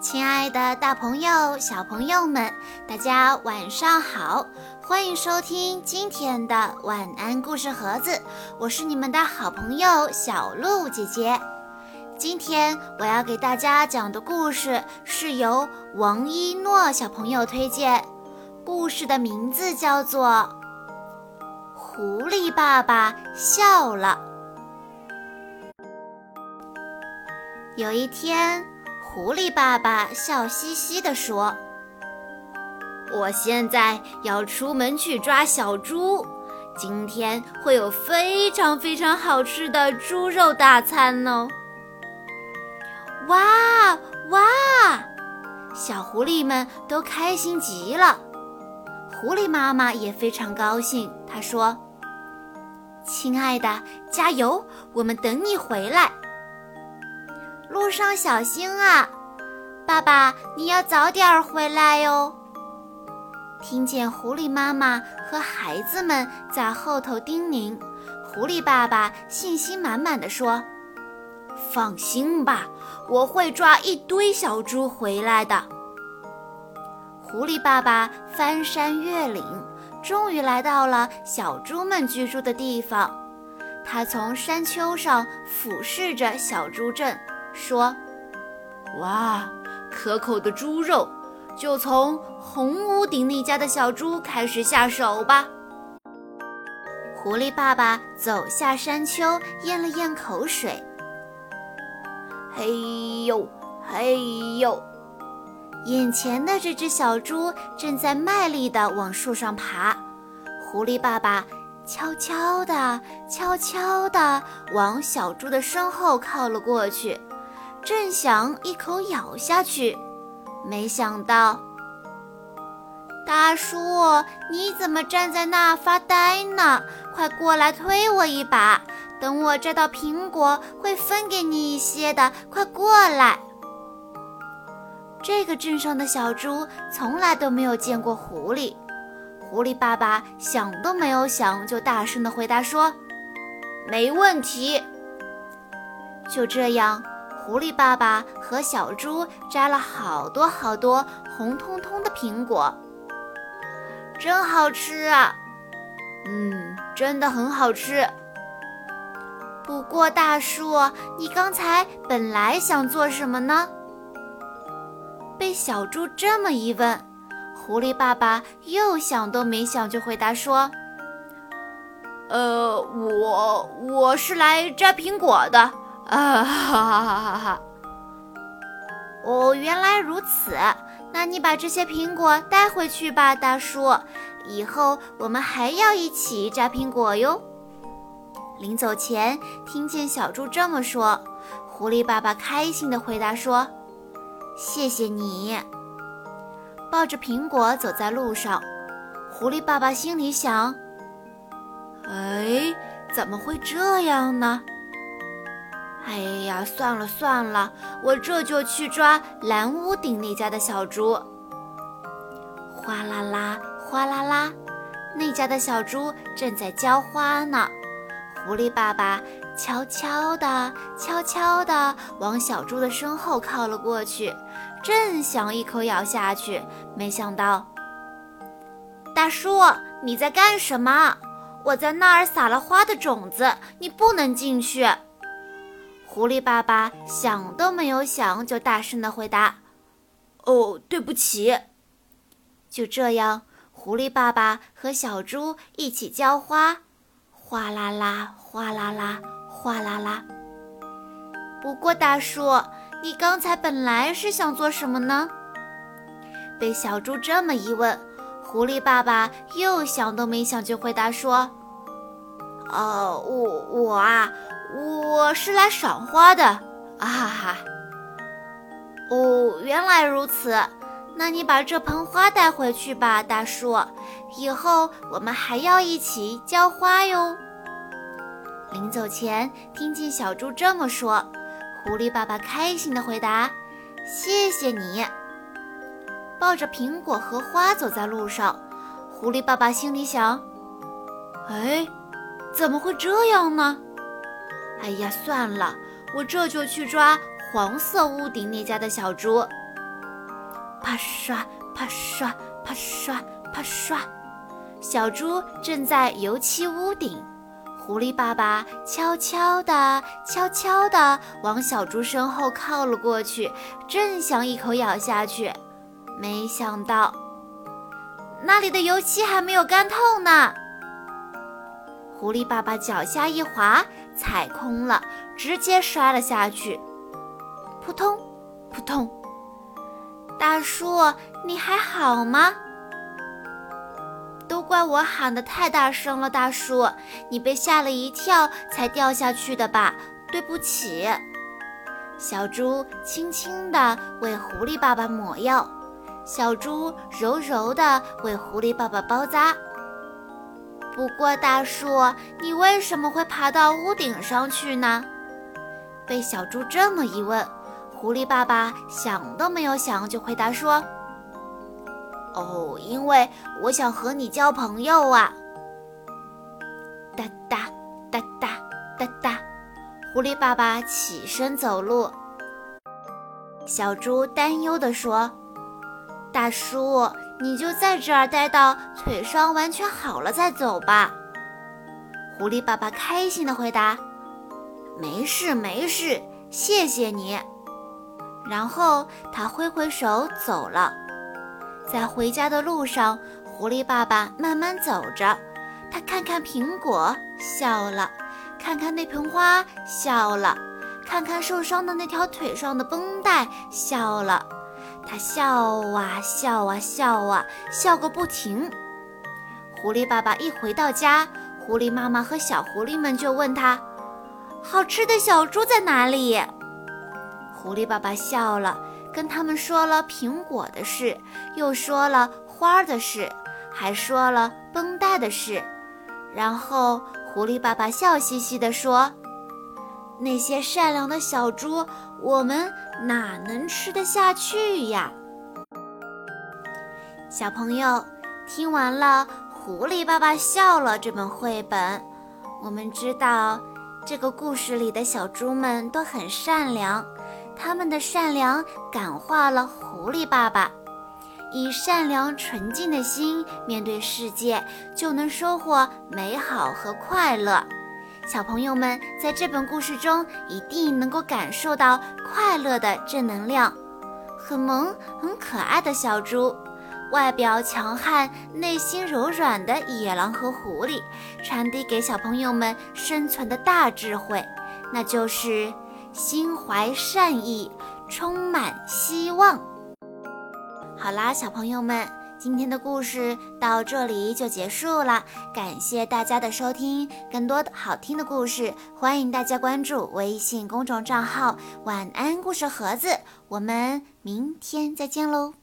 亲爱的，大朋友、小朋友们，大家晚上好！欢迎收听今天的晚安故事盒子，我是你们的好朋友小鹿姐姐。今天我要给大家讲的故事是由王一诺小朋友推荐，故事的名字叫做《狐狸爸爸笑了》。有一天。狐狸爸爸笑嘻嘻地说：“我现在要出门去抓小猪，今天会有非常非常好吃的猪肉大餐哦！”哇哇，小狐狸们都开心极了。狐狸妈妈也非常高兴，她说：“亲爱的，加油，我们等你回来。”路上小心啊，爸爸，你要早点回来哟。听见狐狸妈妈和孩子们在后头叮咛，狐狸爸爸信心满满的说：“放心吧，我会抓一堆小猪回来的。”狐狸爸爸翻山越岭，终于来到了小猪们居住的地方。他从山丘上俯视着小猪镇。说：“哇，可口的猪肉，就从红屋顶那家的小猪开始下手吧。”狐狸爸爸走下山丘，咽了咽口水。嘿呦，嘿呦，眼前的这只小猪正在卖力地往树上爬。狐狸爸爸悄悄地、悄悄地往小猪的身后靠了过去。正想一口咬下去，没想到，大叔，你怎么站在那发呆呢？快过来推我一把，等我摘到苹果会分给你一些的。快过来！这个镇上的小猪从来都没有见过狐狸，狐狸爸爸想都没有想，就大声的回答说：“没问题。”就这样。狐狸爸爸和小猪摘了好多好多红彤彤的苹果，真好吃啊！嗯，真的很好吃。不过大叔，你刚才本来想做什么呢？被小猪这么一问，狐狸爸爸又想都没想就回答说：“呃，我我是来摘苹果的。”啊哈哈哈哈哈！哦，原来如此，那你把这些苹果带回去吧，大叔。以后我们还要一起摘苹果哟。临走前，听见小猪这么说，狐狸爸爸开心地回答说：“谢谢你。”抱着苹果走在路上，狐狸爸爸心里想：“哎，怎么会这样呢？”哎呀，算了算了，我这就去抓蓝屋顶那家的小猪。哗啦啦，哗啦啦，那家的小猪正在浇花呢。狐狸爸爸悄悄地、悄悄地往小猪的身后靠了过去，正想一口咬下去，没想到，大叔，你在干什么？我在那儿撒了花的种子，你不能进去。狐狸爸爸想都没有想，就大声地回答：“哦，对不起。”就这样，狐狸爸爸和小猪一起浇花，哗啦啦，哗啦啦，哗啦啦。不过，大叔，你刚才本来是想做什么呢？被小猪这么一问，狐狸爸爸又想都没想就回答说：“哦，我我啊。”我是来赏花的，啊哈哈！哦，原来如此，那你把这盆花带回去吧，大叔。以后我们还要一起浇花哟。临走前，听见小猪这么说，狐狸爸爸开心地回答：“谢谢你。”抱着苹果和花走在路上，狐狸爸爸心里想：“哎，怎么会这样呢？”哎呀，算了，我这就去抓黄色屋顶那家的小猪。啪刷啪刷啪刷啪刷。小猪正在油漆屋顶，狐狸爸爸悄悄地、悄悄地往小猪身后靠了过去，正想一口咬下去，没想到那里的油漆还没有干透呢。狐狸爸爸脚下一滑，踩空了，直接摔了下去，扑通，扑通。大叔，你还好吗？都怪我喊得太大声了，大叔，你被吓了一跳才掉下去的吧？对不起。小猪轻轻地为狐狸爸爸抹药，小猪柔柔地为狐狸爸爸包扎。不过，大叔，你为什么会爬到屋顶上去呢？被小猪这么一问，狐狸爸爸想都没有想就回答说。哦，因为我想和你交朋友啊！哒哒哒哒哒哒，狐狸爸爸起身走路。小猪担忧地说：“大叔，你就在这儿待到腿伤完全好了再走吧。”狐狸爸爸开心地回答：“没事没事，谢谢你。”然后他挥挥手走了。在回家的路上，狐狸爸爸慢慢走着，他看看苹果，笑了；看看那盆花，笑了；看看受伤的那条腿上的绷带，笑了。他笑啊笑啊笑啊，笑个不停。狐狸爸爸一回到家，狐狸妈妈和小狐狸们就问他：“好吃的小猪在哪里？”狐狸爸爸笑了。跟他们说了苹果的事，又说了花的事，还说了绷带的事。然后狐狸爸爸笑嘻嘻地说：“那些善良的小猪，我们哪能吃得下去呀？”小朋友听完了《狐狸爸爸笑了》这本绘本，我们知道这个故事里的小猪们都很善良。他们的善良感化了狐狸爸爸，以善良纯净的心面对世界，就能收获美好和快乐。小朋友们在这本故事中一定能够感受到快乐的正能量。很萌、很可爱的小猪，外表强悍、内心柔软的野狼和狐狸，传递给小朋友们生存的大智慧，那就是。心怀善意，充满希望。好啦，小朋友们，今天的故事到这里就结束了。感谢大家的收听，更多的好听的故事，欢迎大家关注微信公众账号“晚安故事盒子”。我们明天再见喽！